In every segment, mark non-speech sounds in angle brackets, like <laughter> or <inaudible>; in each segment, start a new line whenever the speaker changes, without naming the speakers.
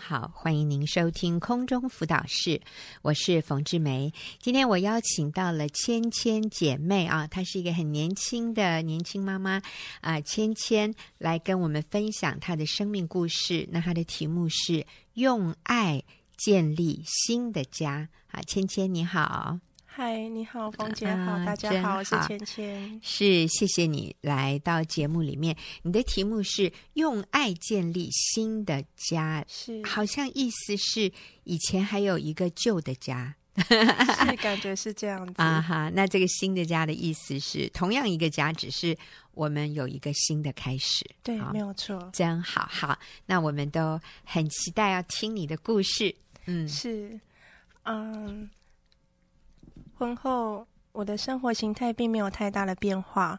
好，欢迎您收听空中辅导室，我是冯志梅。今天我邀请到了芊芊姐妹啊，她是一个很年轻的年轻妈妈啊，芊芊来跟我们分享她的生命故事。那她的题目是用爱建立新的家啊，芊芊你好。
嗨，你好，冯姐好，啊、大家好，好，我是芊芊。
是，谢谢你来到节目里面。你的题目是用爱建立新的家，
是，
好像意思是以前还有一个旧的家，
是感觉是这样子
啊哈。那这个新的家的意思是同样一个家，只是我们有一个新的开始。
对，没有错，
真好。好，那我们都很期待要听你的故事。嗯，
是，嗯。婚后，我的生活形态并没有太大的变化。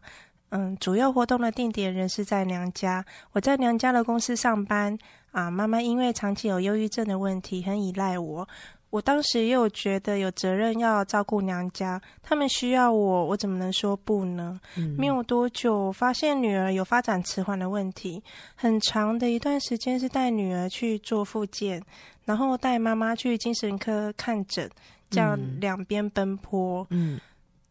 嗯，主要活动的定点仍是在娘家。我在娘家的公司上班啊。妈妈因为长期有忧郁症的问题，很依赖我。我当时也有觉得有责任要照顾娘家，他们需要我，我怎么能说不呢？嗯。没有多久，发现女儿有发展迟缓的问题，很长的一段时间是带女儿去做复健，然后带妈妈去精神科看诊。这样两边奔波，嗯，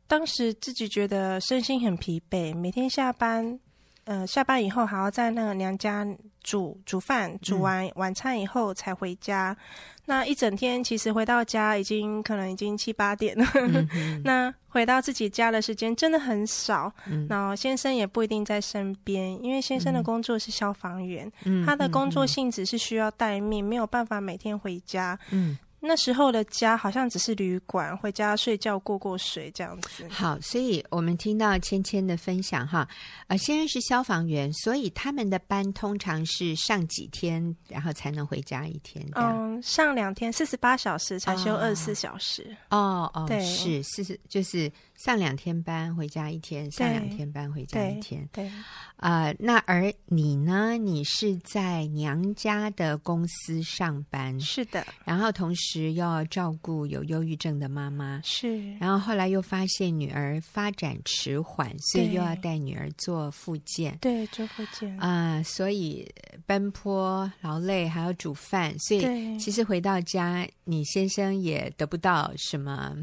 当时自己觉得身心很疲惫，每天下班，呃，下班以后还要在那个娘家煮煮饭，煮完晚餐以后才回家。嗯、那一整天其实回到家已经可能已经七八点了，嗯、<laughs> 那回到自己家的时间真的很少。嗯、然后先生也不一定在身边，因为先生的工作是消防员，嗯、他的工作性质是需要待命，没有办法每天回家。嗯。那时候的家好像只是旅馆，回家睡觉过过水这样子。
好，所以我们听到芊芊的分享哈，呃，先生是消防员，所以他们的班通常是上几天，然后才能回家一天。
嗯，上两天四十八小时才休二十四小时。
哦哦，对，是四十就是。上两天班回家一天，上两天班回家一天。
对，
啊、呃，那而你呢？你是在娘家的公司上班，
是的。
然后同时要照顾有忧郁症的妈妈，
是。
然后后来又发现女儿发展迟缓，所以又要带女儿做复健，
对，做复健
啊、呃，所以奔波劳累，还要煮饭，所以其实回到家，你先生也得不到什么。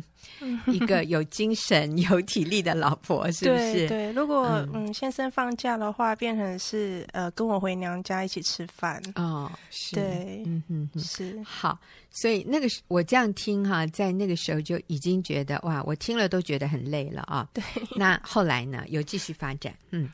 一个 <laughs> 有精神、有体力的老婆，是不是？
对对，如果嗯，嗯先生放假的话，变成是呃跟我回娘家一起吃饭
哦。是，
对，
嗯哼，哼，
是
好。所以那个时我这样听哈，在那个时候就已经觉得哇，我听了都觉得很累了啊。
对，<laughs>
那后来呢？有继续发展？嗯。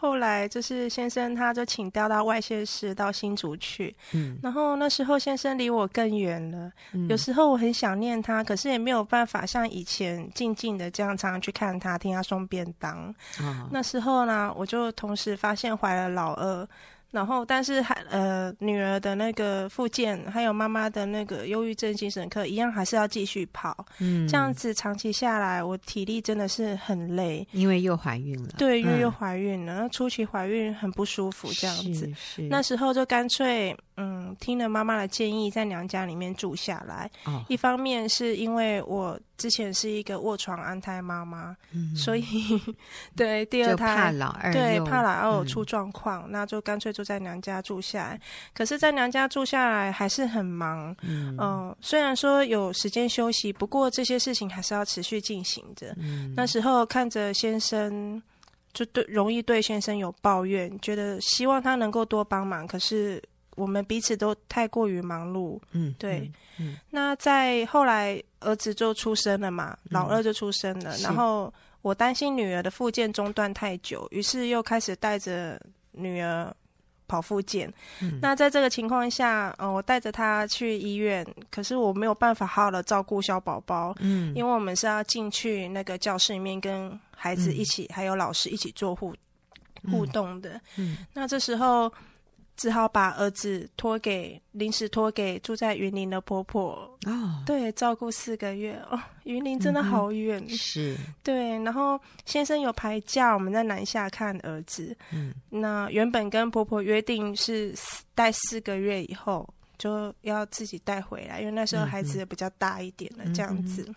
后来就是先生，他就请调到外县市，到新竹去。嗯，然后那时候先生离我更远了。嗯，有时候我很想念他，可是也没有办法像以前静静的这样常常去看他，听他送便当。哦，那时候呢，我就同时发现怀了老二。然后，但是还呃，女儿的那个复健，还有妈妈的那个忧郁症精神科，一样还是要继续跑。嗯，这样子长期下来，我体力真的是很累。
因为又怀孕了。
对，因为又怀孕了，那初期怀孕很不舒服，这样子。
是。是
那时候就干脆嗯，听了妈妈的建议，在娘家里面住下来。哦。一方面是因为我。之前是一个卧床安胎妈妈，嗯、所以 <laughs> 对第二胎
怕老二
对怕老二有出状况，嗯、那就干脆就在娘家住下来。可是，在娘家住下来还是很忙，嗯、呃，虽然说有时间休息，不过这些事情还是要持续进行着。嗯、那时候看着先生，就对容易对先生有抱怨，觉得希望他能够多帮忙，可是。我们彼此都太过于忙碌，嗯，对，嗯，那在后来儿子就出生了嘛，嗯、老二就出生了，然后我担心女儿的复健中断太久，于是又开始带着女儿跑复健。嗯、那在这个情况下，嗯、呃，我带着她去医院，可是我没有办法好好的照顾小宝宝，嗯，因为我们是要进去那个教室里面跟孩子一起，嗯、还有老师一起做互互动的，嗯，嗯。那这时候。只好把儿子托给临时托给住在云林的婆婆哦，对，照顾四个月哦，云林真的好远，
嗯、是，
对。然后先生有排假，我们在南下看儿子。嗯，那原本跟婆婆约定是带四个月以后就要自己带回来，因为那时候孩子也比较大一点了，这样子。嗯、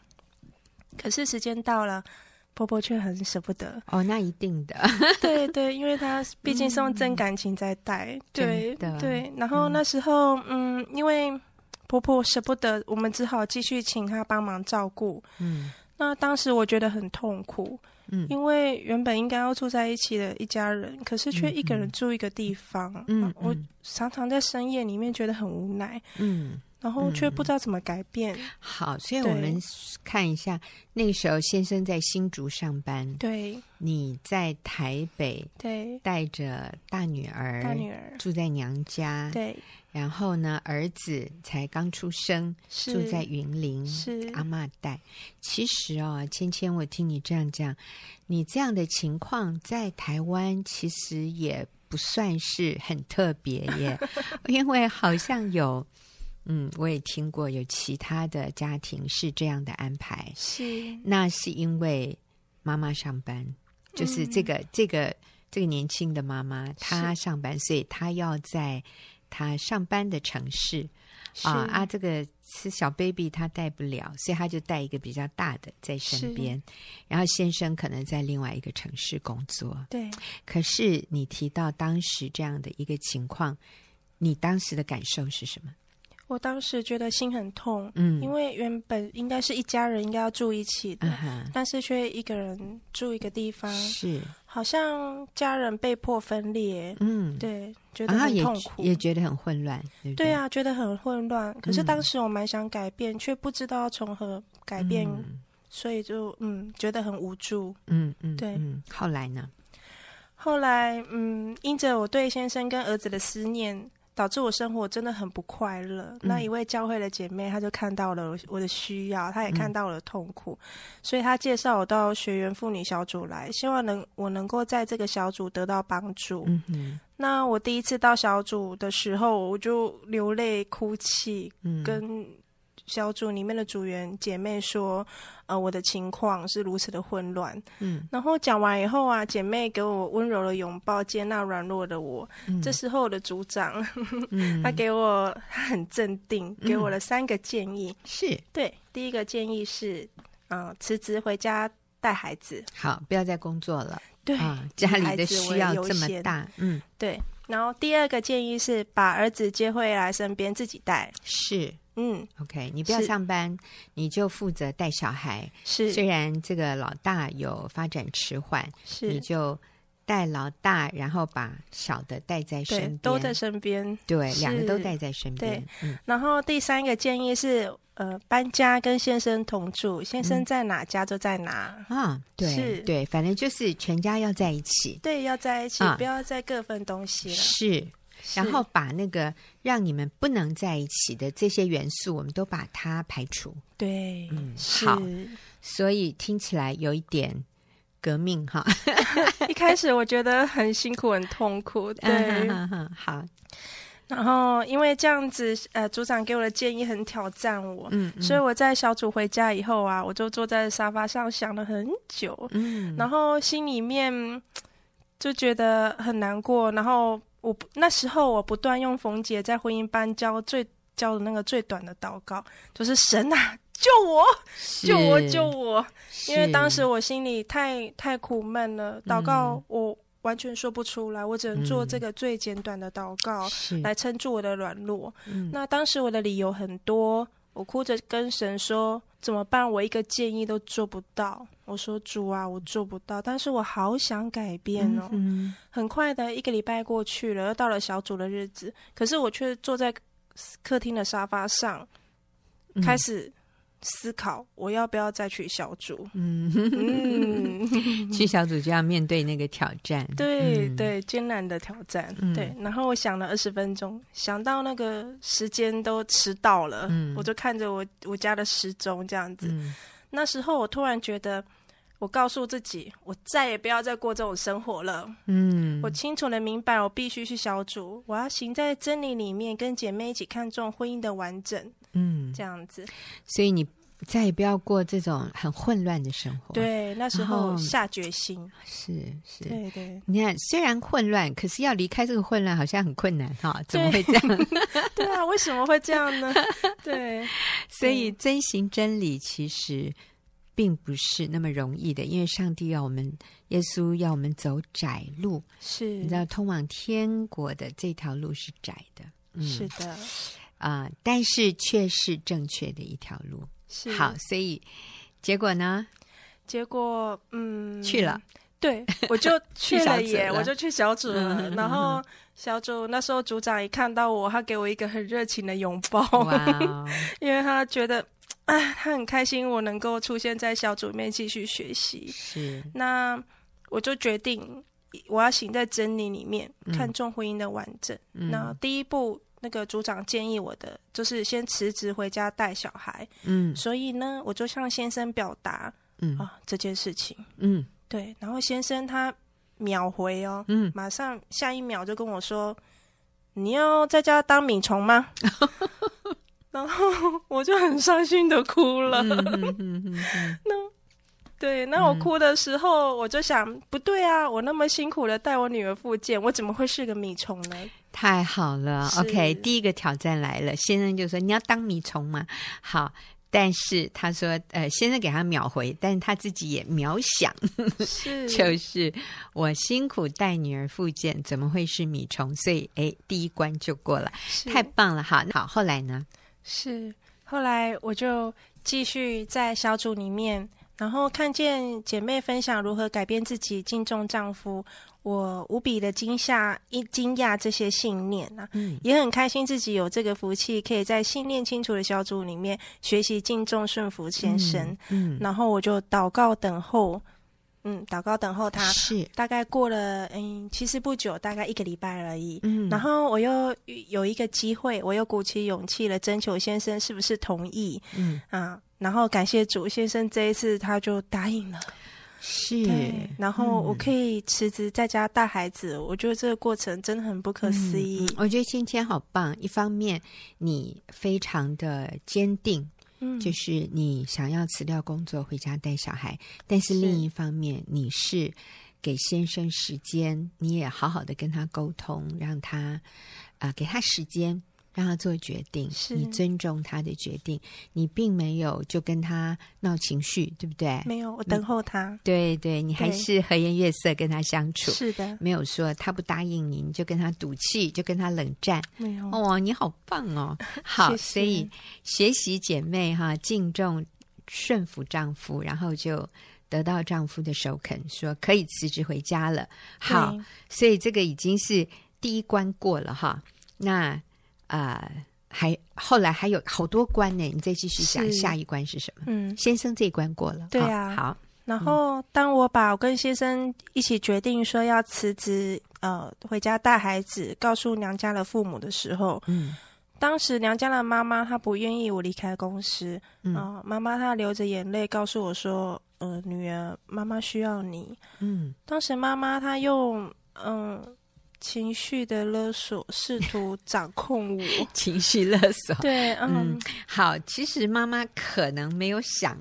可是时间到了。婆婆却很舍不得
哦，那一定的，<laughs>
对对，因为她 <laughs> 毕竟是用真感情在带，嗯、对
的
对。然后那时候，嗯，嗯，因为婆婆舍不得，我们只好继续请她帮忙照顾。嗯，那当时我觉得很痛苦。嗯，因为原本应该要住在一起的一家人，可是却一个人住一个地方。嗯，嗯，我常常在深夜里面觉得很无奈。嗯。然后却不知道怎么改变。
嗯、好，所以我们看一下，那个时候先生在新竹上班，
对，
你在台北，
对，
带着大女儿，
大女儿住
在娘家，
对。
然后呢，儿子才刚出生，
是
住在云林，
是
阿妈带。其实哦，芊芊，我听你这样讲，你这样的情况在台湾其实也不算是很特别耶，<laughs> 因为好像有。嗯，我也听过有其他的家庭是这样的安排，
是。
那是因为妈妈上班，就是这个、嗯、这个这个年轻的妈妈她上班，所以她要在她上班的城市。啊啊，这个是小 baby 她带不了，所以她就带一个比较大的在身边，然后先生可能在另外一个城市工作，
对。
可是你提到当时这样的一个情况，你当时的感受是什么？
我当时觉得心很痛，嗯，因为原本应该是一家人应该要住一起的，嗯、但是却一个人住一个地方，
是
好像家人被迫分裂，嗯，对，觉得很痛苦，
也，也觉得很混乱，对，对，
对啊，觉得很混乱。可是当时我蛮想改变，却、嗯、不知道从何改变，嗯、所以就嗯，觉得很无助，
嗯嗯，
对
嗯。后来呢？
后来嗯，因着我对先生跟儿子的思念。导致我生活真的很不快乐。嗯、那一位教会的姐妹，她就看到了我的需要，她也看到了痛苦，嗯、所以她介绍我到学员妇女小组来，希望能我能够在这个小组得到帮助。那我第一次到小组的时候，我就流泪哭泣，嗯、跟。小组里面的组员姐妹说：“呃，我的情况是如此的混乱。”嗯，然后讲完以后啊，姐妹给我温柔的拥抱，接纳软弱的我。嗯，这时候我的组长，嗯、<laughs> 他给我他很镇定，给我了三个建议。
是
对，第一个建议是，呃，辞职回家带孩子，
好，不要再工作了。
对，
啊、家里的需要这么大。嗯，
对。然后第二个建议是，把儿子接回来身边，自己带。
是。
嗯
，OK，你不要上班，你就负责带小孩。
是，
虽然这个老大有发展迟缓，是，你就带老大，然后把小的带在身边，
都在身边。
对，两个都带在身边。
对，嗯。然后第三个建议是，呃，搬家跟先生同住，先生在哪家就在哪。
啊，对，是，对，反正就是全家要在一起。
对，要在一起，不要再各分东西了。
是。然后把那个让你们不能在一起的这些元素，我们都把它排除。
对，
嗯，好。所以听起来有一点革命哈。<laughs>
一开始我觉得很辛苦、很痛苦。<laughs> 对，
嗯、好。
然后因为这样子，呃，组长给我的建议很挑战我，嗯，嗯，所以我在小组回家以后啊，我就坐在沙发上想了很久，嗯，然后心里面就觉得很难过，然后。我那时候我不断用冯姐在婚姻班教最教的那个最短的祷告，就是神啊，救我，救我，救我！因为当时我心里太太苦闷了，祷告我完全说不出来，嗯、我只能做这个最简短的祷告来撑住我的软弱。那当时我的理由很多，我哭着跟神说。怎么办？我一个建议都做不到。我说主啊，我做不到，但是我好想改变哦。嗯、很快的一个礼拜过去了，又到了小组的日子，可是我却坐在客厅的沙发上，嗯、开始。思考我要不要再去小组？嗯，
嗯 <laughs> 去小组就要面对那个挑战，
对、嗯、对，艰难的挑战。嗯、对，然后我想了二十分钟，想到那个时间都迟到了，嗯、我就看着我我家的时钟这样子。嗯、那时候我突然觉得，我告诉自己，我再也不要再过这种生活了。嗯，我清楚的明白，我必须去小组，我要行在真理里面，跟姐妹一起看重婚姻的完整。嗯，这样子，
所以你再也不要过这种很混乱的生活。
对，那时候下决心，
是是，
对对。
你看，虽然混乱，可是要离开这个混乱好像很困难哈？怎么会这样？
对，<laughs> 对啊，为什么会这样呢？对，
所以遵行真理其实并不是那么容易的，因为上帝要我们，耶稣要我们走窄路，
是，
你知道，通往天国的这条路是窄的，
嗯、是的。
啊、呃，但是却是正确的一条路。
是
好，所以结果呢？
结果嗯，
去了。
对，我就 <laughs> 去了耶，
了
我就去小组了。
嗯、
然后小组那时候组长一看到我，他给我一个很热情的拥抱，
哇 <laughs>
因为他觉得，哎，他很开心我能够出现在小组里面继续学习。
是，
那我就决定我要行在真理里面，嗯、看重婚姻的完整。嗯、那第一步，那个组长建议我的就是先辞职回家带小孩。嗯，所以呢，我就向先生表达，嗯啊这件事情，嗯。对，然后先生他秒回哦，嗯，马上下一秒就跟我说：“你要在家当米虫吗？” <laughs> 然后 <laughs> 我就很伤心的哭了。<laughs> 那对，那我哭的时候，我就想，不对啊，我那么辛苦的带我女儿复健，我怎么会是个米虫呢？
太好了，OK，第一个挑战来了，先生就说：“你要当米虫吗？”好。但是他说，呃，先生给他秒回，但是他自己也秒想，<laughs> 是就是我辛苦带女儿复健，怎么会是米虫？所以，哎，第一关就过了，太棒了！好，好，后来呢？
是后来我就继续在小组里面，然后看见姐妹分享如何改变自己，敬重丈夫。我无比的惊吓，一惊讶这些信念啊，嗯，也很开心自己有这个福气，可以在信念清楚的小组里面学习敬重顺服先生，嗯，嗯，然后我就祷告等候，嗯，祷告等候他，是。大概过了，嗯，其实不久，大概一个礼拜而已，嗯，然后我又有一个机会，我又鼓起勇气了，征求先生是不是同意，嗯。啊，然后感谢主先生这一次他就答应了。
是，
然后我可以辞职在家带孩子，嗯、我觉得这个过程真的很不可思议。
嗯、我觉得芊芊好棒，一方面你非常的坚定，嗯，就是你想要辞掉工作回家带小孩，但是另一方面是你是给先生时间，你也好好的跟他沟通，让他啊、呃、给他时间。让他做决定，是你尊重他的决定，你并没有就跟他闹情绪，对不对？
没有，我等候他。
对对，你还是和颜悦色跟他相处。
是的，
没有说他不答应你，你就跟他赌气，就跟他冷战。
没有。
哦，你好棒哦！<laughs> 好，谢谢。所以学习姐妹哈，敬重顺服丈夫，然后就得到丈夫的首肯，说可以辞职回家了。好，所以这个已经是第一关过了哈。那。啊、呃，还后来还有好多关呢，你再继续讲下一关是什么？嗯，先生这一关过了，
对啊。
好，
然后当我把我跟先生一起决定说要辞职，呃，回家带孩子，告诉娘家的父母的时候，嗯，当时娘家的妈妈她不愿意我离开公司，嗯、呃，妈妈她流着眼泪告诉我说，呃，女儿，妈妈需要你，嗯，当时妈妈她用，嗯、呃。情绪的勒索，试图掌控我。<laughs>
情绪勒索，
对，嗯，
嗯，好。其实妈妈可能没有想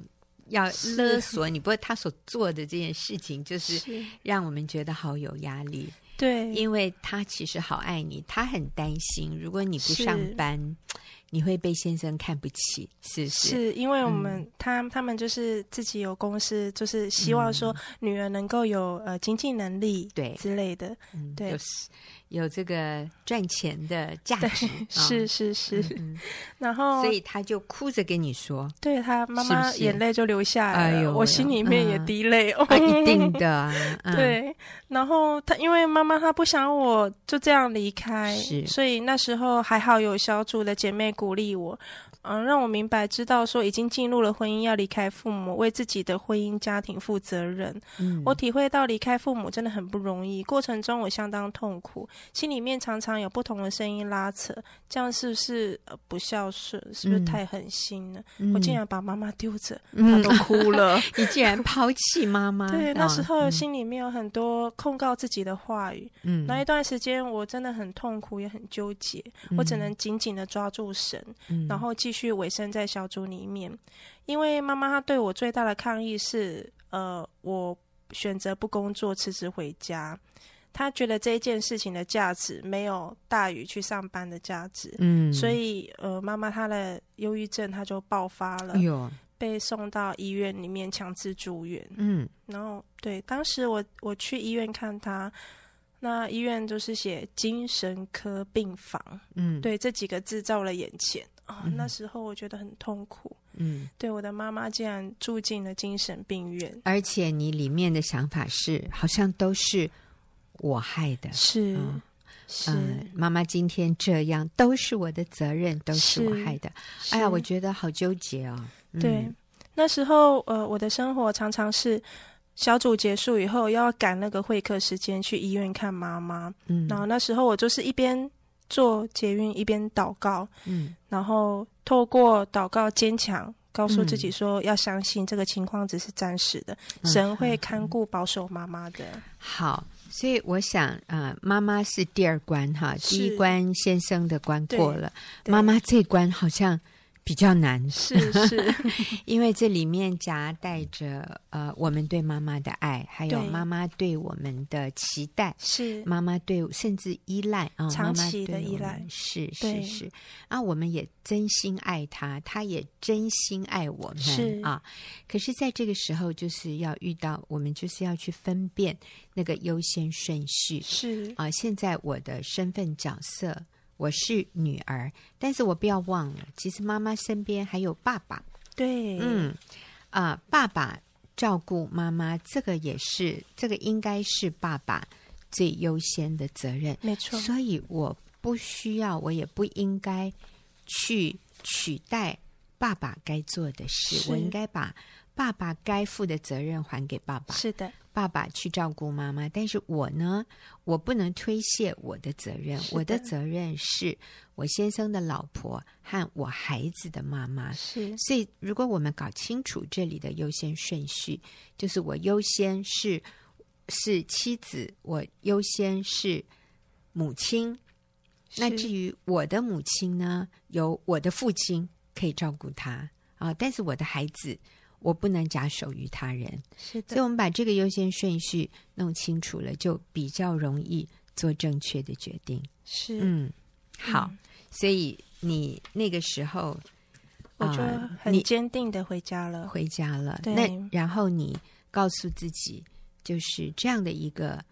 要勒索你，不过她所做的这件事情，就是让我们觉得好有压力。
对，
因为她其实好爱你，她很担心，如果你不上班。你会被先生看不起，是是？
是因为我们、嗯、他他们就是自己有公司，就是希望说女儿能够有呃经济能力对。之类的，对。
有这个赚钱的价值，<laughs>
是是是，<laughs> 然后
所以他就哭着跟你说，
对他妈妈眼泪就流下来了，我心里面也滴泪哦，<laughs>
一定的，
对。然后他因为妈妈她不想我就这样离开，是，所以那时候还好有小组的姐妹鼓励我。嗯，让我明白知道说已经进入了婚姻，要离开父母，为自己的婚姻家庭负责任。嗯，我体会到离开父母真的很不容易，过程中我相当痛苦，心里面常常有不同的声音拉扯，这样是不是呃不孝顺？是不是太狠心了？嗯，我竟然把妈妈丢着，她都哭了。
嗯，<laughs> 你竟然抛弃妈妈？<laughs>
对，那时候心里面有很多控告自己的话语。嗯，那一段时间我真的很痛苦，也很纠结，我只能紧紧的抓住然后继续委身在小组里面，因为妈妈她对我最大的抗议是，呃，我选择不工作辞职回家，她觉得这一件事情的价值没有大于去上班的价值，嗯，所以呃，妈妈她的忧郁症她就爆发了，哎，被送到医院里面强制住院，嗯，然后对，当时我我去医院看她，那医院就是写精神科病房，
嗯，
对，这几个字照了眼前。啊、哦。那时候我觉得很痛苦，
嗯，
对，我的妈妈竟然住进了精神病院，
而且你里面的想法是，好像都是我害的，
是，
嗯、
是，
妈妈今天这样都是我的责任，都是我害的。哎呀，我觉得好纠结哦。嗯、
对，那时候呃，我的生活常常是。小组结束以后，要赶那个会客时间去医院看妈妈。嗯，然后那时候我就是一边做捷运一边祷告。嗯，然后透过祷告坚强，告诉自己说要相信这个情况只是暂时的，嗯、神会看顾保守妈妈的。
好，所以我想啊、呃，妈妈是第二关哈，第一关先生的关过了，妈妈这关好像。比较难，
是是，<laughs>
因为这里面夹带着呃，我们对妈妈的爱，还有妈妈对我们的期待，
是。
妈妈对甚至依赖啊，
长期的依赖，
是是是。啊，我们也真心爱她，她也真心爱我们，是。啊。可是，在这个时候，就是要遇到我们，就是要去分辨那个优先顺序，
是。
啊。现在我的身份角色。我是女儿，但是我不要忘了，其实妈妈身边还有爸爸。
对，
嗯，啊、呃，爸爸照顾妈妈，这个也是，这个应该是爸爸最优先的责任。
没错，
所以我不需要，我也不应该去取代爸爸该做的事。我应该把爸爸该负的责任还给爸爸。
是的。
爸爸去照顾妈妈，但是我呢，我不能推卸我的责任。的我的责任是我先生的老婆和我孩子的妈妈。
是，
所以如果我们搞清楚这里的优先顺序，就是我优先是是妻子，我优先是母亲。那至于我的母亲呢，由我的父亲可以照顾她啊，但是我的孩子。我不能假手于他人，
是的。
所以，我们把这个优先顺序弄清楚了，就比较容易做正确的决定。
是，
嗯，好。嗯、所以你那个时候，
我就很坚定的回家了，呃、
回家了。
对。
那然后你告诉自己，就是这样的一个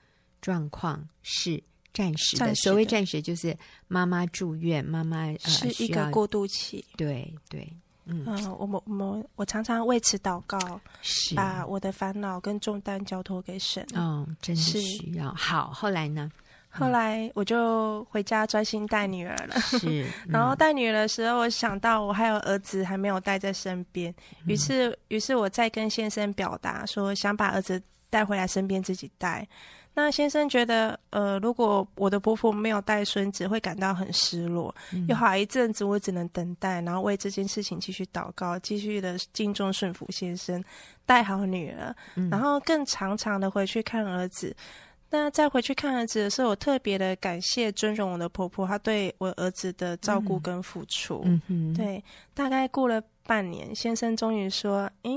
状况是暂时的。所谓暂时，就是妈妈住院，妈妈、呃、
是一个过渡期。
对对。
嗯，我们我们我常常为此祷告，
是
把我的烦恼跟重担交托给神。
哦，真的需要。好，后来呢？
后来我就回家专心带女儿了。
是，<laughs> 嗯、
然后带女儿的时候，我想到我还有儿子还没有带在身边，于是于是我再跟先生表达说，想把儿子带回来身边自己带。那先生觉得，呃，如果我的婆婆没有带孙子，会感到很失落。嗯、有好一阵子，我只能等待，然后为这件事情继续祷告，继续的敬重顺服先生，带好女儿，嗯、然后更常常的回去看儿子。那再回去看儿子的时候，我特别的感谢尊荣我的婆婆，她对我儿子的照顾跟付出。嗯哼，对，大概过了半年，先生终于说：“诶。”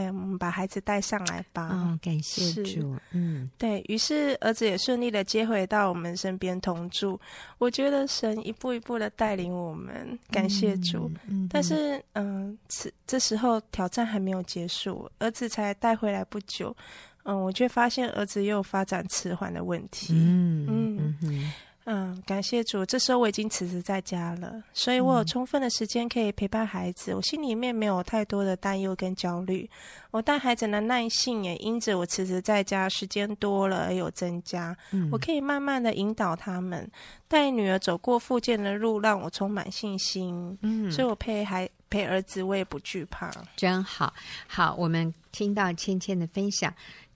哎，我们把孩子带上来吧。
哦，感谢主。嗯，
对，于是儿子也顺利的接回到我们身边同住。我觉得神一步一步的带领我们，感谢主。嗯，但是，嗯，此这时候挑战还没有结束，儿子才带回来不久。嗯，我却发现儿子又有发展迟缓的问题。嗯嗯。嗯嗯嗯，感谢主。这时候我已经辞职在家了，所以我有充分的时间可以陪伴孩子。嗯、我心里面没有太多的担忧跟焦虑。我带孩子的耐性也因着我辞职在家时间多了而有增加。嗯、我可以慢慢的引导他们，带女儿走过复健的路，让我充满信心。嗯，所以我陪孩陪儿子，我也不惧怕。
真好，好，我们听到芊芊的分享。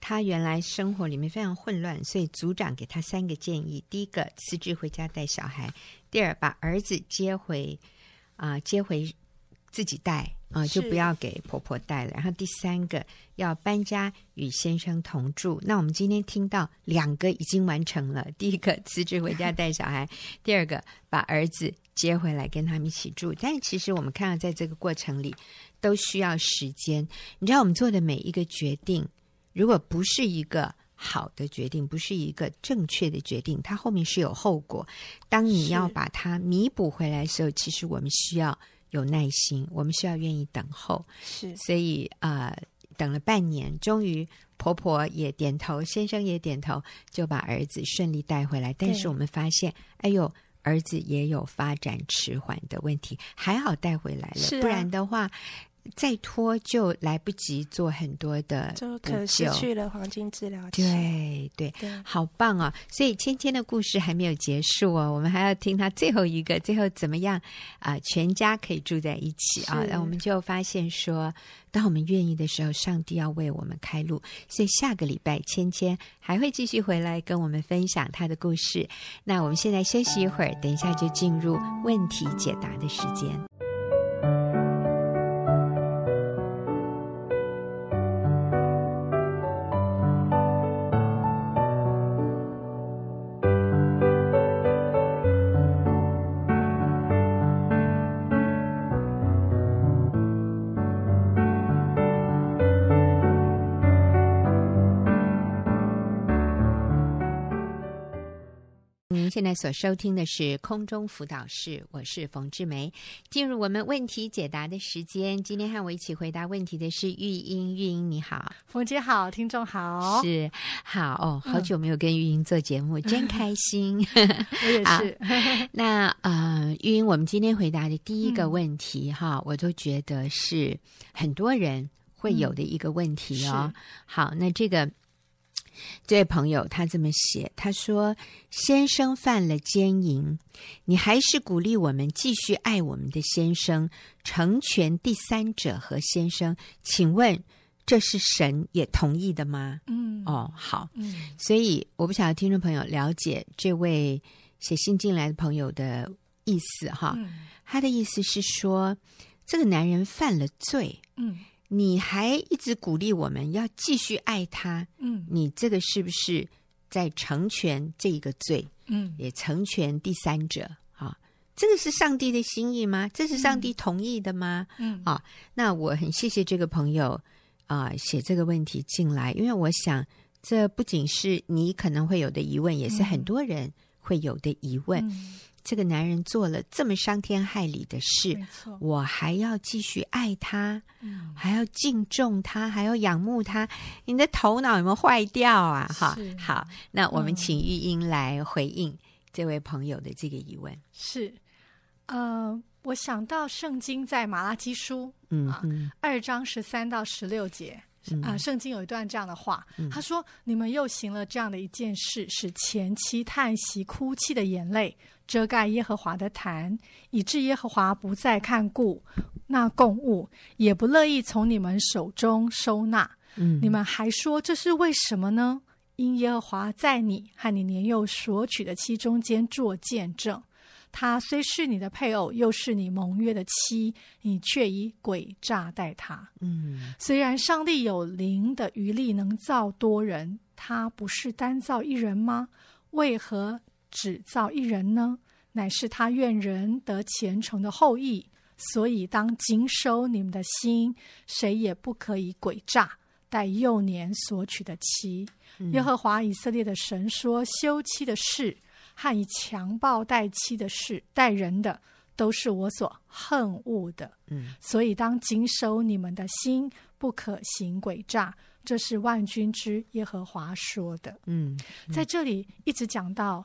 他原来生活里面非常混乱，所以组长给他三个建议：第一个，辞职回家带小孩；第二，把儿子接回啊、呃，接回自己带啊、呃，就不要给婆婆带了；然后第三个，要搬家与先生同住。那我们今天听到两个已经完成了：第一个辞职回家带小孩；第二个把儿子接回来跟他们一起住。但其实我们看到，在这个过程里都需要时间。你知道，我们做的每一个决定。如果不是一个好的决定，不是一个正确的决定，它后面是有后果。当你要把它弥补回来的时候，其实我们需要有耐心，我们需要愿意等候。
是，
所以啊、呃，等了半年，终于婆婆也点头，先生也点头，就把儿子顺利带回来。但是我们发现，哎呦，儿子也有发展迟缓的问题，还好带回来了，
啊、
不然的话。再拖就来不及做很多的，
就可失去了黄金治疗期。
对对，
对
好棒哦！所以芊芊的故事还没有结束哦，我们还要听她最后一个，最后怎么样啊、呃？全家可以住在一起啊？那我们就发现说，当我们愿意的时候，上帝要为我们开路。所以下个礼拜，芊芊还会继续回来跟我们分享她的故事。那我们现在休息一会儿，等一下就进入问题解答的时间。现在所收听的是空中辅导室，我是冯志梅。进入我们问题解答的时间，今天和我一起回答问题的是玉英。玉英你好，
冯姐好，听众好，
是好哦，好久没有跟玉英做节目，嗯、真开心。<laughs>
我也是。
那呃，玉英，我们今天回答的第一个问题哈、嗯，我都觉得是很多人会有的一个问题哦。嗯、好，那这个。这位朋友他这么写，他说：“先生犯了奸淫，你还是鼓励我们继续爱我们的先生，成全第三者和先生。请问这是神也同意的吗？”嗯，哦，好，嗯，所以我不晓得听众朋友了解这位写信进来的朋友的意思哈。嗯，他的意思是说，这个男人犯了罪，嗯。你还一直鼓励我们要继续爱他，嗯，你这个是不是在成全这一个罪？嗯，也成全第三者啊？这个是上帝的心意吗？这是上帝同意的吗？嗯啊，那我很谢谢这个朋友啊写这个问题进来，因为我想这不仅是你可能会有的疑问，也是很多人会有的疑问。嗯这个男人做了这么伤天害理的事，我还要继续爱他，嗯，还要敬重他，还要仰慕他。你的头脑有没有坏掉啊？哈，好，那我们请玉英来回应这位朋友的这个疑问。嗯、
是，呃，我想到圣经在马拉基书，嗯，啊、二章十三到十六节。啊，圣经有一段这样的话，嗯、他说：“你们又行了这样的一件事，使前妻叹息、哭泣的眼泪遮盖耶和华的坛，以致耶和华不再看顾那供物，也不乐意从你们手中收纳。嗯、你们还说这是为什么呢？因耶和华在你和你年幼所娶的妻中间作见证。”他虽是你的配偶，又是你盟约的妻，你却以诡诈待他。嗯，虽然上帝有灵的余力能造多人，他不是单造一人吗？为何只造一人呢？乃是他愿人得虔诚的后裔，所以当谨守你们的心，谁也不可以诡诈待幼年所娶的妻。嗯、耶和华以色列的神说：休妻的事。和以强暴待妻的事，待人的，都是我所恨恶的。嗯，所以当谨守你们的心，不可行诡诈。这是万军之耶和华说的。嗯，嗯在这里一直讲到，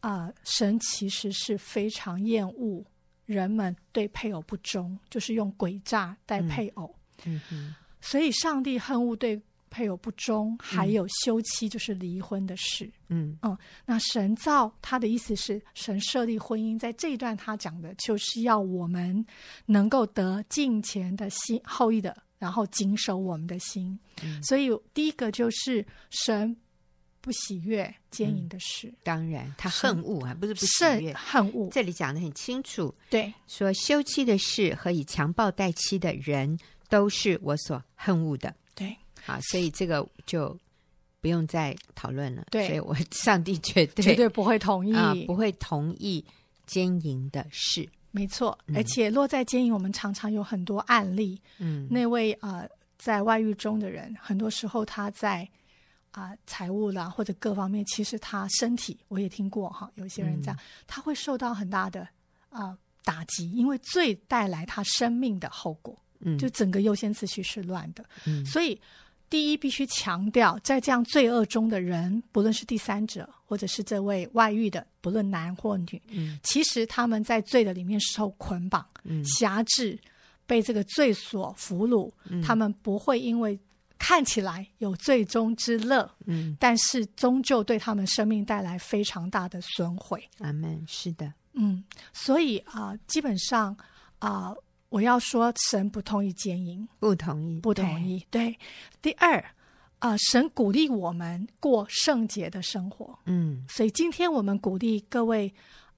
啊、呃，神其实是非常厌恶人们对配偶不忠，就是用诡诈待配偶。嗯嗯，所以上帝恨恶对。配偶不忠，还有休妻，就是离婚的事。嗯嗯，那神造他的意思是，神设立婚姻，在这一段他讲的就是要我们能够得敬前的心后裔的，然后谨守我们的心。嗯、所以第一个就是神不喜悦奸淫的事。嗯、
当然，他恨恶啊，不是不喜悦，
恨恶。
这里讲的很清楚，
对，
说休妻的事和以强暴待妻的人，都是我所恨恶的。
对。
好，所以这个就不用再讨论了。
对，
所以我上帝绝对 <laughs>
绝对不会同意，
啊，不会同意奸淫的事。
没错，嗯，而且落在奸淫，我们常常有很多案例。嗯，那位呃在外遇中的人，很多时候他在啊，呃，财务啦或者各方面，其实他身体我也听过哈，有些人这样，嗯，他会受到很大的啊，呃，打击，因为罪带来他生命的后果。嗯，就整个优先次序是乱的。嗯，所以第一必须强调，在这样罪恶中的人，不论是第三者，或者是这位外遇的，不论男或女，嗯，其实他们在罪的里面受捆绑、嗯，辖制，被这个罪所俘虏，嗯，他们不会因为。看起来有罪中之乐，嗯，但是终究对他们生命带来非常大的损毁。
阿门。是的，
嗯，所以啊、呃，基本上啊、呃，我要说，神不同意奸淫，
不同意，
不同意。对，对。第二啊、呃，神鼓励我们过圣洁的生活，嗯，所以今天我们鼓励各位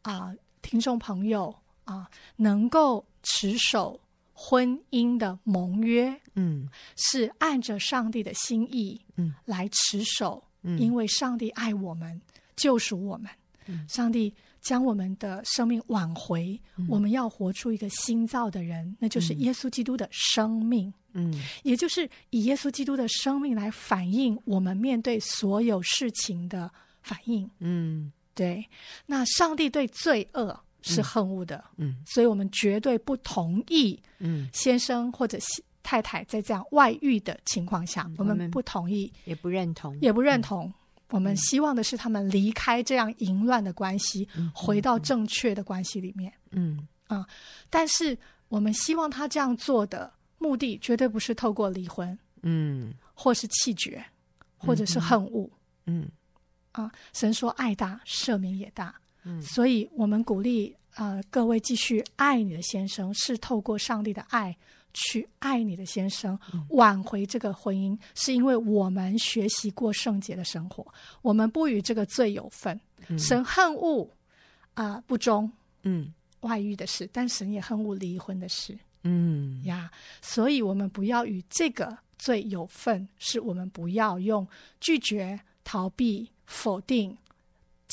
啊、呃，听众朋友啊、呃，能够持守。婚姻的盟约，嗯，是按着上帝的心意，嗯，来持守，嗯，因为上帝爱我们，救赎我们，嗯，上帝将我们的生命挽回，嗯，我们要活出一个新造的人，那就是耶稣基督的生命，嗯，也就是以耶稣基督的生命来反映我们面对所有事情的反应，嗯，对，那上帝对罪恶。是恨恶的，嗯，所以我们绝对不同意，嗯，先生或者太太在这样外遇的情况下，嗯、我们不同意，
也不认同，
也不认同。嗯、我们希望的是他们离开这样淫乱的关系，嗯、回到正确的关系里面，嗯。啊。但是我们希望他这样做的目的，绝对不是透过离婚，嗯，或是弃绝，或者是恨恶，嗯，嗯。啊。神说爱大，赦免也大。嗯，所以我们鼓励呃各位继续爱你的先生，是透过上帝的爱去爱你的先生，挽回这个婚姻，是因为我们学习过圣洁的生活，我们不与这个罪有份。神恨恶啊、呃、不忠，嗯，外遇的事，但神也恨恶离婚的事，嗯呀，所以我们不要与这个罪有份，是我们不要用拒绝、逃避、否定。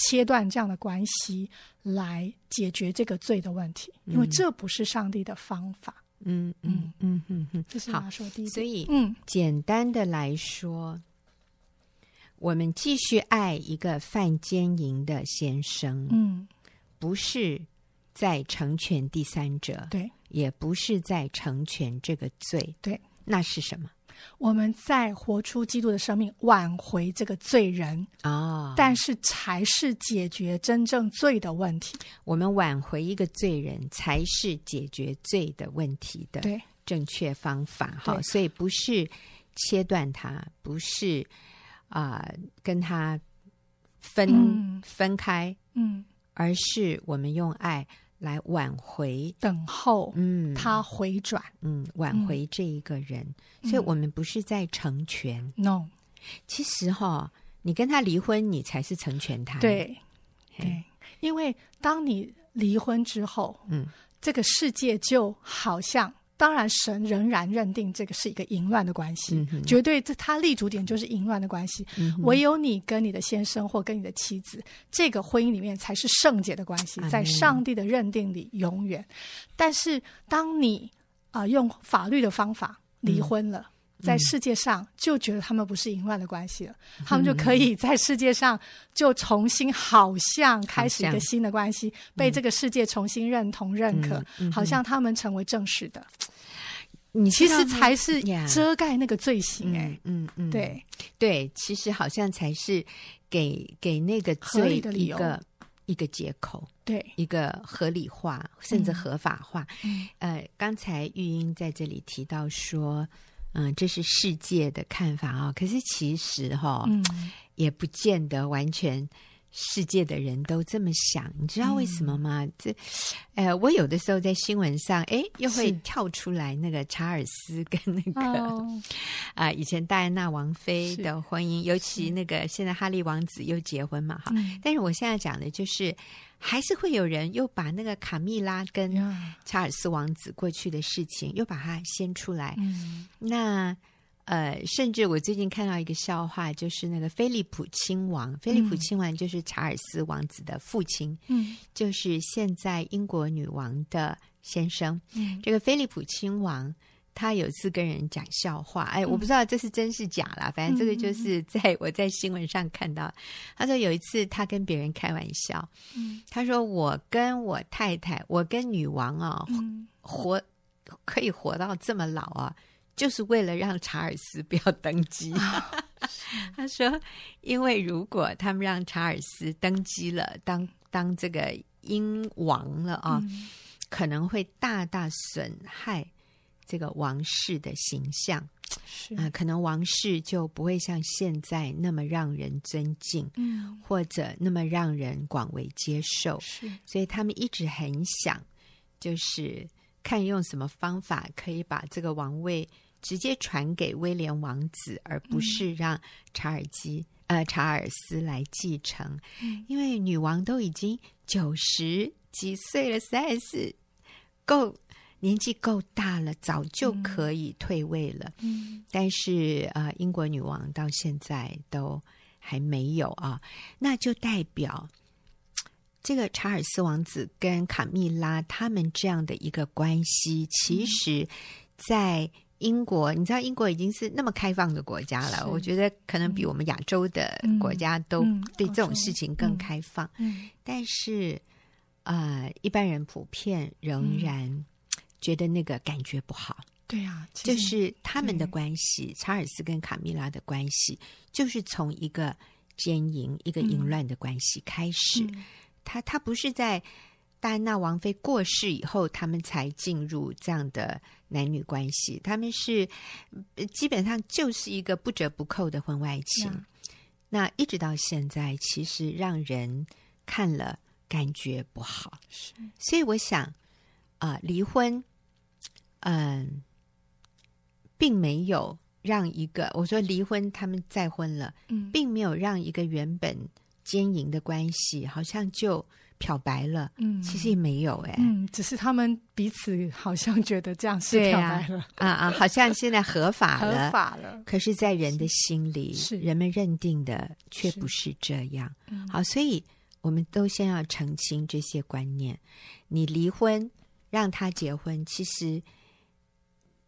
切断这样的关系来解决这个罪的问题，因为这不是上帝的方法。嗯嗯嗯嗯嗯，这是他说第一。
所以，嗯，简单的来说，我们继续爱一个犯奸淫的先生，嗯，不是在成全第三者，
对，
也不是在成全这个罪，
对，
那是什么？
我们在活出基督的生命，挽回这个罪人啊、哦，但是才是解决真正罪的问题。
我们挽回一个罪人，才是解决罪的问题的正确方法。哈，所以不是切断他，不是啊、呃、跟他分、嗯、分开，嗯，而是我们用爱。来挽回，
等候，嗯，他回转，
嗯，挽回这一个人，嗯，所以我们不是在成全，
嗯，no。
其实哈，你跟他离婚，你才是成全他，
对，对，因为当你离婚之后，嗯，这个世界就好像。当然，神仍然认定这个是一个淫乱的关系，嗯、绝对这他立足点就是淫乱的关系、嗯。唯有你跟你的先生或跟你的妻子，这个婚姻里面才是圣洁的关系，在上帝的认定里永远。但是，当你啊、呃、用法律的方法离婚了。嗯在世界上就觉得他们不是淫乱的关系了，嗯，他们就可以在世界上就重新好像开始一个新的关系，被这个世界重新认同认可，好像他们成为正式的。你其实才是？遮盖那个罪行，欸，哎，嗯嗯，对。
对，其实好像才是给给那个罪一个一个借口，
对，
一个合理化甚至合法化。
嗯，
呃，刚才玉英在这里提到说。嗯，这是世界的看法啊、哦。可是其实哈、哦嗯，也不见得完全世界的人都这么想。你知道为什么吗？嗯、这，呃，我有的时候在新闻上，哎，又会跳出来那个查尔斯跟那个 <laughs> 啊、呃，以前戴安娜王妃的婚姻，尤其那个现在哈利王子又结婚嘛，哈、嗯。但是我现在讲的就是。还是会有人又把那个卡蜜拉跟查尔斯王子过去的事情又把它掀出来。嗯、那呃，甚至我最近看到一个笑话，就是那个菲利普亲王，菲利普亲王就是查尔斯王子的父亲，嗯，就是现在英国女王的先生。嗯、这个菲利普亲王。他有一次跟人讲笑话，哎，我不知道这是真是假啦，反正这个就是在我在新闻上看到。他说有一次他跟别人开玩笑，他说我跟我太太，我跟女王啊，活可以活到这么老啊，就是为了让查尔斯不要登基。<laughs> 他说，因为如果他们让查尔斯登基了，当当这个英王了啊，嗯、可能会大大损害这个王室的形象。是啊、呃，可能王室就不会像现在那么让人尊敬，嗯，或者那么让人广为接受。是，所以他们一直很想，就是看用什么方法可以把这个王位直接传给威廉王子，而不是让查尔基、嗯、呃查尔斯来继承。嗯、因为女王都已经九十几岁了，实在是够。年纪够大了，早就可以退位了。嗯，但是呃，英国女王到现在都还没有啊，那就代表这个查尔斯王子跟卡蜜拉他们这样的一个关系，其实，在英国，嗯、你知道，英国已经是那么开放的国家了，我觉得可能比我们亚洲的国家都对这种事情更开放。但是呃，一般人普遍仍然、嗯。觉得那个感觉不好，
对呀、啊，
就是他们的关系，查尔斯跟卡米拉的关系，就是从一个奸淫、一个淫乱的关系开始。嗯、他他不是在戴安娜王妃过世以后，他们才进入这样的男女关系，他们是基本上就是一个不折不扣的婚外情。嗯、那一直到现在，其实让人看了感觉不好。是，所以我想啊、呃，离婚。嗯，并没有让一个我说离婚，他们再婚了，嗯，并没有让一个原本奸淫的关系好像就漂白了，嗯，其实也没有哎，
嗯，只是他们彼此好像觉得这样是漂白了，
啊啊，好像现在合法了，
合法了，
可是，在人的心里，是。人们认定的却不是这样，嗯，好，所以我们都先要澄清这些观念，你离婚让他结婚，其实。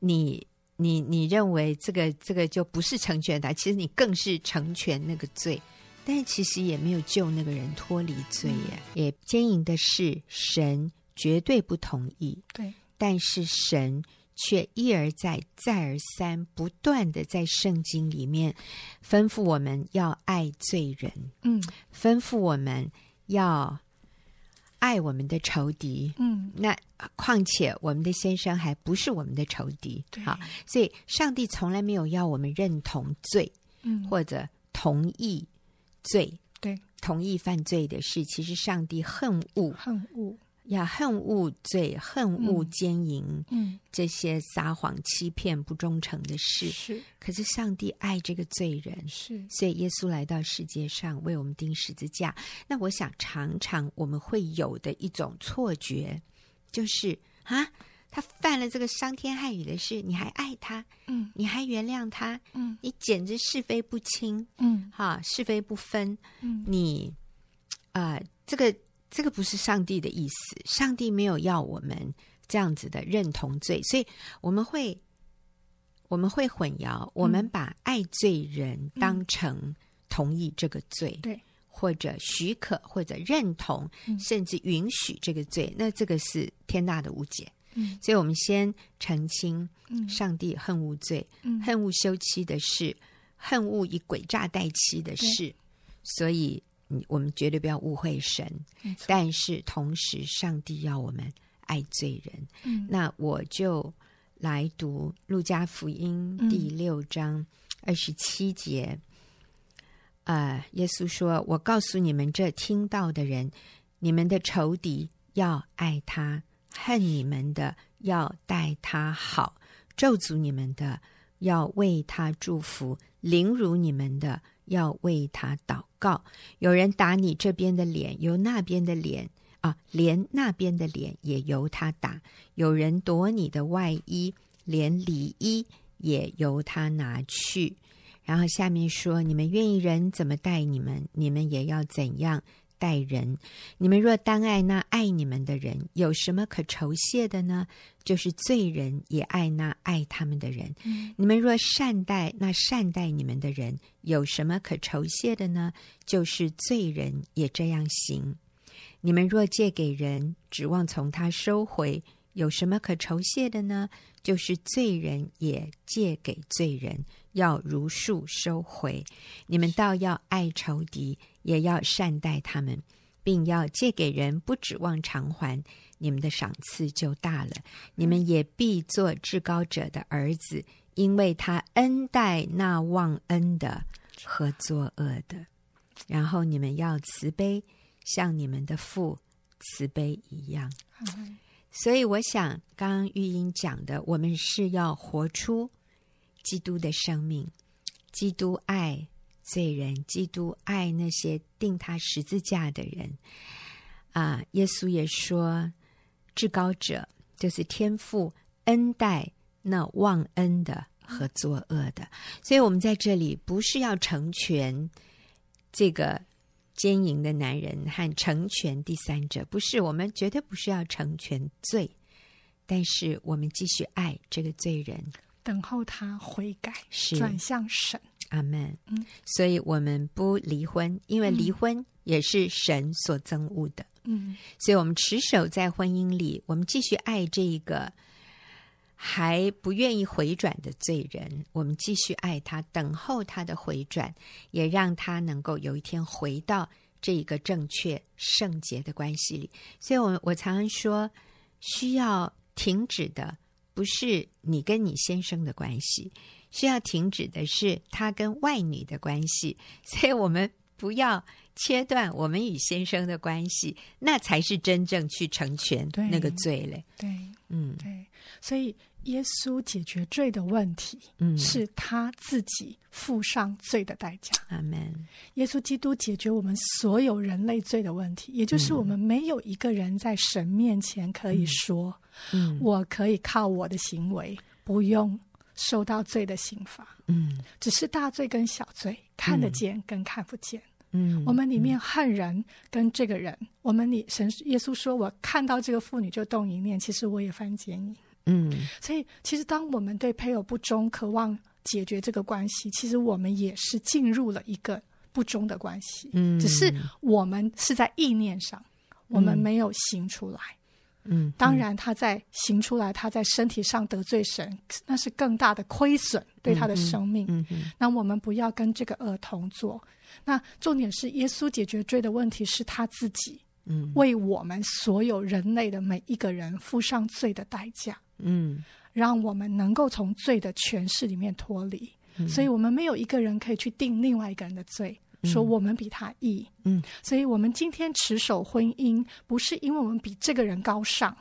你你你认为这个这个就不是成全他，其实你更是成全那个罪，但是其实也没有救那个人脱离罪耶。嗯、也奸淫的是，神绝对不同意。对，但是神却一而再、再而三、不断的在圣经里面吩咐我们要爱罪人，嗯，吩咐我们要。爱我们的仇敌，嗯，那况且我们的先生还不是我们的仇敌，对好，所以上帝从来没有要我们认同罪，嗯，或者同意罪，对，同意犯罪的事，其实上帝恨恶，恨恶。要恨恶罪，恨恶奸淫，嗯，嗯，这些撒谎、欺骗、不忠诚的事。是，可是上帝爱这个罪人，是，所以耶稣来到世界上为我们钉十字架。那我想，常常我们会有的一种错觉，就是啊，他犯了这个伤天害理的事，你还爱他，嗯，你还原谅他，嗯，你简直是非不清，嗯，哈，是非不分，嗯，你啊，呃，这个。这个不是上帝的意思，上帝没有要我们这样子的认同罪，所以我们会我们会混淆，嗯、我们把爱罪人当成同意这个罪，对、嗯，或者许可或者认同，嗯、甚至允许这个罪，那这个是天大的误解。嗯，所以我们先澄清，上帝恨恶罪，嗯、恨恶休妻的事，恨恶以诡诈待妻的事，所以。我们绝对不要误会神。但是同时，上帝要我们爱罪人。嗯，那我就来读《路加福音》第六章二十七节。啊、嗯呃，耶稣说：“我告诉你们，这听到的人，你们的仇敌要爱他，恨你们的要待他好，咒诅你们的要为他祝福，凌辱你们的。”要为他祷告。有人打你这边的脸，由那边的脸啊，连那边的脸也由他打。有人夺你的外衣，连里衣也由他拿去。然后下面说：你们愿意人怎么待你们，你们也要怎样。待人，你们若单爱那爱你们的人，有什么可酬谢的呢？就是罪人也爱那爱他们的人。嗯、你们若善待那善待你们的人，有什么可酬谢的呢？就是罪人也这样行。你们若借给人，指望从他收回，有什么可酬谢的呢？就是罪人也借给罪人，要如数收回。你们倒要爱仇敌，也要善待他们，并要借给人，不指望偿还。你们的赏赐就大了。你们也必做至高者的儿子，因为他恩待那忘恩的和作恶的。然后你们要慈悲，像你们的父慈悲一样。所以，我想刚刚玉英讲的，我们是要活出基督的生命。基督爱罪人，基督爱那些定他十字架的人。啊，耶稣也说，至高者就是天父恩待那忘恩的和作恶的。所以，我们在这里不是要成全这个。奸淫的男人和成全第三者，不是，我们绝对不是要成全罪，但是我们继续爱这个罪人，
等候他悔改，
是
转向神。
阿门。
嗯，
所以我们不离婚，因为离婚也是神所憎恶的。
嗯，
所以我们持守在婚姻里，我们继续爱这一个还不愿意回转的罪人，我们继续爱他，等候他的回转，也让他能够有一天回到这一个正确圣洁的关系里。所以我，我我常常说，需要停止的不是你跟你先生的关系，需要停止的是他跟外女的关系。<laughs> 所以，我们不要切断我们与先生的关系，那才是真正去成全那个罪嘞。
对，
嗯，
对，所以。耶稣解决罪的问题，
嗯，
是他自己付上罪的代价。
阿门。
耶稣基督解决我们所有人类罪的问题，也就是我们没有一个人在神面前可以说，
嗯，
我可以靠我的行为不用受到罪的刑罚。
嗯，
只是大罪跟小罪，看得见跟看不见。
嗯，
我们里面恨人跟这个人，嗯，我们里神耶稣说，我看到这个妇女就动一念，其实我也犯奸淫。
嗯，
所以其实当我们对配偶不忠，渴望解决这个关系，其实我们也是进入了一个不忠的关系。
嗯，
只是我们是在意念上，我们没有行出来。
嗯，
当然他在行出来，他在身体上得罪神，那是更大的亏损对他的生命。
嗯嗯，
那我们不要跟这个恶同做。那重点是耶稣解决罪的问题是他自己，
嗯，
为我们所有人类的每一个人付上罪的代价。
嗯，
让我们能够从罪的权势里面脱离，
嗯，
所以我们没有一个人可以去定另外一个人的罪，嗯，说我们比他义。
嗯，
所以我们今天持守婚姻，不是因为我们比这个人高尚，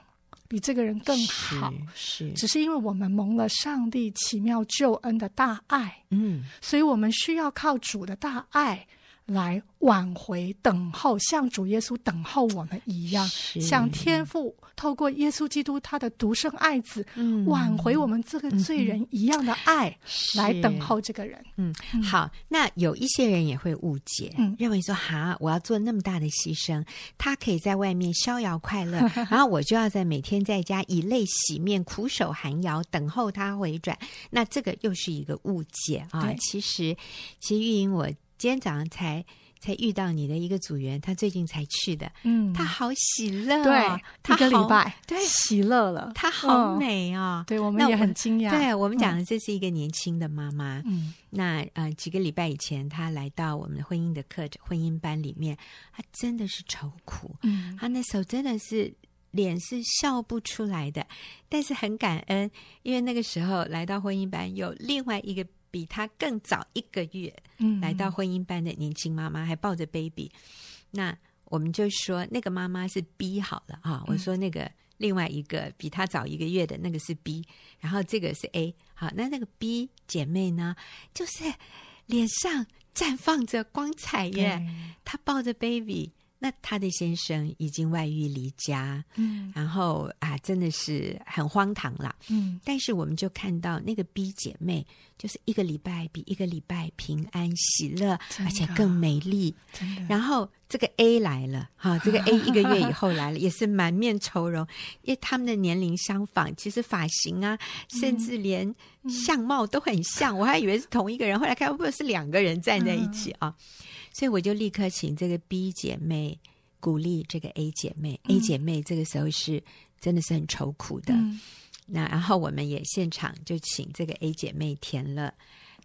比这个人更好，
是，是，
只是因为我们蒙了上帝奇妙救恩的大爱。
嗯，
所以我们需要靠主的大爱。来挽回、等候，像主耶稣等候我们一样，像天父透过耶稣基督他的独生爱子，
嗯，
挽回我们这个罪人一样的爱，来等候这个人。
嗯，好，那有一些人也会误解，
嗯，
认为说哈，我要做那么大的牺牲，他可以在外面逍遥快乐，然后我就要在每天在家以泪洗面、苦守寒窑，等候他回转，那这个又是一个误解啊。其实，其实玉英我。今天早上才才遇到你的一个组员，他最近才去的，
嗯，
他好喜乐，
对，
他
一个礼拜，
对，
喜乐了，
他好美啊、哦。嗯，
对我们也很惊讶。
对我们讲的这是一个年轻的妈妈，
嗯，
那呃几个礼拜以前，她来到我们的婚姻的课婚姻班里面，她真的是愁苦，
嗯，
她那时候真的是脸是笑不出来的，但是很感恩，因为那个时候来到婚姻班有另外一个。比他更早一个月，嗯，来到婚姻班的年轻妈妈还抱着 baby，那我们就说那个妈妈是 B 好了啊，我说那个另外一个比她早一个月的那个是 B，然后这个是 A，好，那那个 B 姐妹呢，就是脸上绽放着光彩耶，她抱着 baby。那他的先生已经外遇离家，
嗯，然
后啊，真的是很荒唐了，
嗯。
但是我们就看到那个 B 姐妹，就是一个礼拜比一个礼拜平安喜乐，而且更美丽。然后这个 A 来了，哈，<laughs> 这个 A 一个月以后来了，也是满面愁容，因为他们的年龄相仿，其实发型啊，甚至连相貌都很像。我还以为是同一个人，后来看会不会是两个人站在一起啊？所以我就立刻请这个 B 姐妹鼓励这个 A 姐妹。嗯、A 姐妹这个时候是真的是很愁苦的。嗯、那然后我们也现场就请这个 A 姐妹填了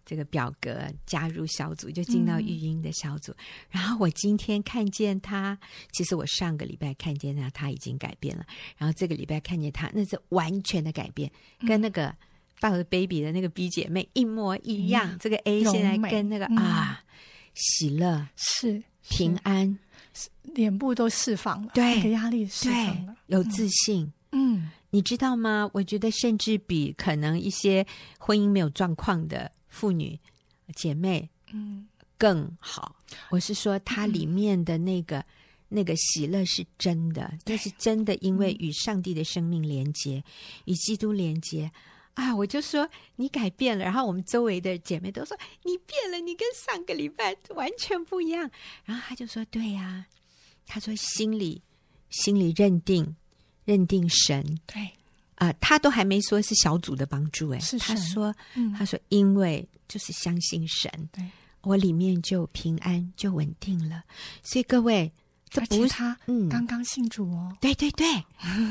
这个表格，加入小组，就进到育婴的小组。嗯、然后我今天看见她，其实我上个礼拜看见她，她已经改变了。然后这个礼拜看见她，那是完全的改变，跟那个抱着 baby 的那个 B 姐妹一模一样。嗯、这个 A 现在跟那个、嗯、啊，喜乐
是
平安。
脸部都释放了，
对，
压力释放了，
有自信。嗯，你知道吗？我觉得甚至比可能一些婚姻没有状况的妇女姐妹，嗯，更好。我是说，它里面的那个、嗯、那个喜乐是真的，那是真的，因为与上帝的生命连接，与基督连接。啊！我就说你改变了，然后我们周围的姐妹都说你变了，你跟上个礼拜完全不一样。然后他就说：“对呀、啊。”他说：“心里心里认定认定神，
对
啊、呃，他都还没说是小组的帮助，哎，是他说、嗯、他说因为就是相信神，对我里面就平安就稳定了。所以各位。”这不是
他，嗯，刚刚信主哦。
对对对，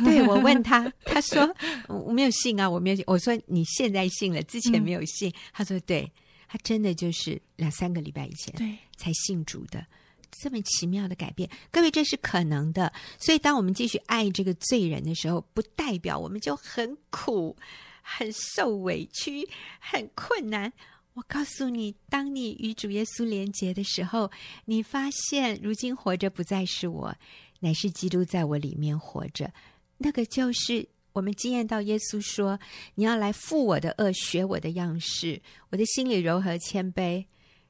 对 <laughs> 我问他，他说我没有信啊，我没有信。我说你现在信了，之前没有信。嗯、他说对，他真的就是两三个礼拜以前对才信主的，这么奇妙的改变，各位这是可能的。所以当我们继续爱这个罪人的时候，不代表我们就很苦、很受委屈、很困难。我告诉你，当你与主耶稣连结的时候，你发现如今活着不再是我，乃是基督在我里面活着。那个就是我们经验到耶稣说：“你要来负我的恶，学我的样式，我的心里柔和谦卑。”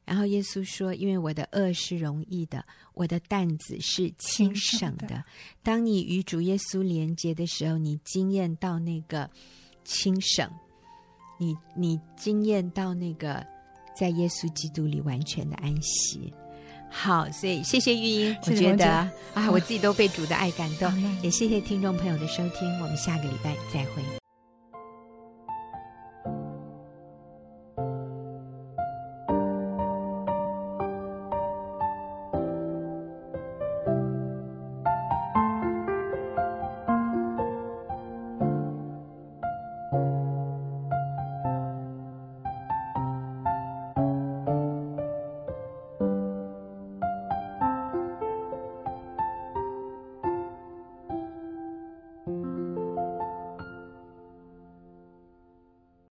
然后耶稣说：“因为我的恶是容易的，我的担子是轻省的。<laughs> ”当你与主耶稣连结的时候，你经验到那个轻省。你你经验到那个在耶稣基督里完全的安息，好，所以谢谢玉英，我觉得啊，我自己都被主的爱感动，<laughs> 也谢谢听众朋友的收听，我们下个礼拜再会。